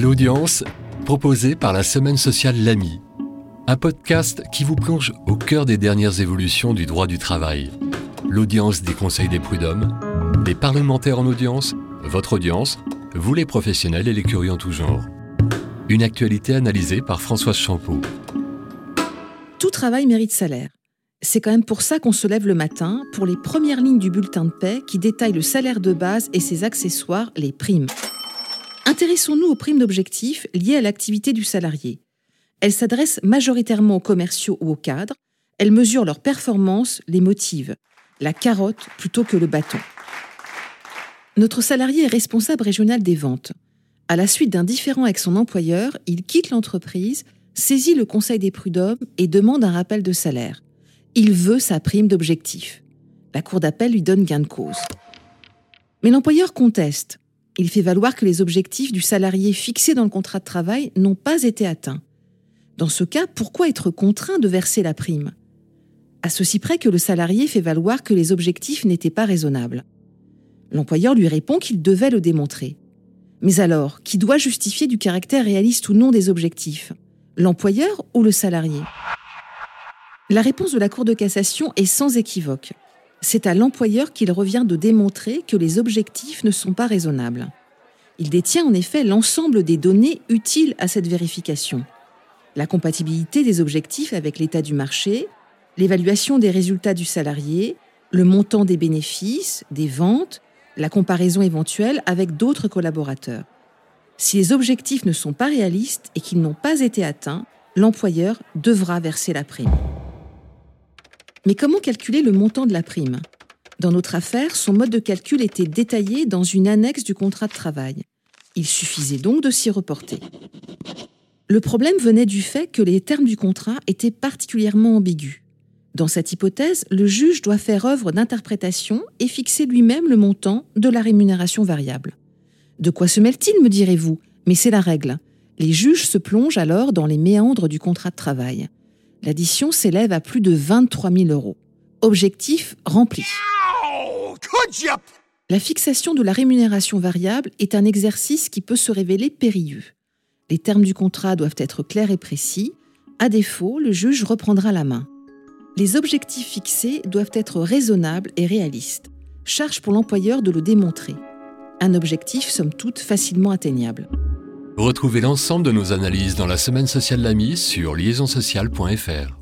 L'audience, proposé par la Semaine sociale L'Ami, un podcast qui vous plonge au cœur des dernières évolutions du droit du travail. L'audience des conseils des prud'hommes, des parlementaires en audience, votre audience, vous les professionnels et les curieux en tout genre. Une actualité analysée par Françoise Champeau. Tout travail mérite salaire. C'est quand même pour ça qu'on se lève le matin, pour les premières lignes du bulletin de paix qui détaillent le salaire de base et ses accessoires, les primes. Intéressons-nous aux primes d'objectifs liées à l'activité du salarié. Elles s'adressent majoritairement aux commerciaux ou aux cadres. Elles mesurent leur performance, les motivent. La carotte plutôt que le bâton. Notre salarié est responsable régional des ventes. À la suite d'un différend avec son employeur, il quitte l'entreprise, saisit le conseil des prud'hommes et demande un rappel de salaire. Il veut sa prime d'objectif. La cour d'appel lui donne gain de cause. Mais l'employeur conteste. Il fait valoir que les objectifs du salarié fixés dans le contrat de travail n'ont pas été atteints. Dans ce cas, pourquoi être contraint de verser la prime? À ceci près que le salarié fait valoir que les objectifs n'étaient pas raisonnables. L'employeur lui répond qu'il devait le démontrer. Mais alors, qui doit justifier du caractère réaliste ou non des objectifs? L'employeur ou le salarié? La réponse de la Cour de cassation est sans équivoque. C'est à l'employeur qu'il revient de démontrer que les objectifs ne sont pas raisonnables. Il détient en effet l'ensemble des données utiles à cette vérification. La compatibilité des objectifs avec l'état du marché, l'évaluation des résultats du salarié, le montant des bénéfices, des ventes, la comparaison éventuelle avec d'autres collaborateurs. Si les objectifs ne sont pas réalistes et qu'ils n'ont pas été atteints, l'employeur devra verser la prime. Mais comment calculer le montant de la prime? Dans notre affaire, son mode de calcul était détaillé dans une annexe du contrat de travail. Il suffisait donc de s'y reporter. Le problème venait du fait que les termes du contrat étaient particulièrement ambigus. Dans cette hypothèse, le juge doit faire œuvre d'interprétation et fixer lui-même le montant de la rémunération variable. De quoi se mêle-t-il, me direz-vous? Mais c'est la règle. Les juges se plongent alors dans les méandres du contrat de travail. L'addition s'élève à plus de 23 000 euros. Objectif rempli. La fixation de la rémunération variable est un exercice qui peut se révéler périlleux. Les termes du contrat doivent être clairs et précis. À défaut, le juge reprendra la main. Les objectifs fixés doivent être raisonnables et réalistes. Charge pour l'employeur de le démontrer. Un objectif, somme toute, facilement atteignable. Retrouvez l'ensemble de nos analyses dans la semaine sociale L'Ami sur liaisonsociale.fr.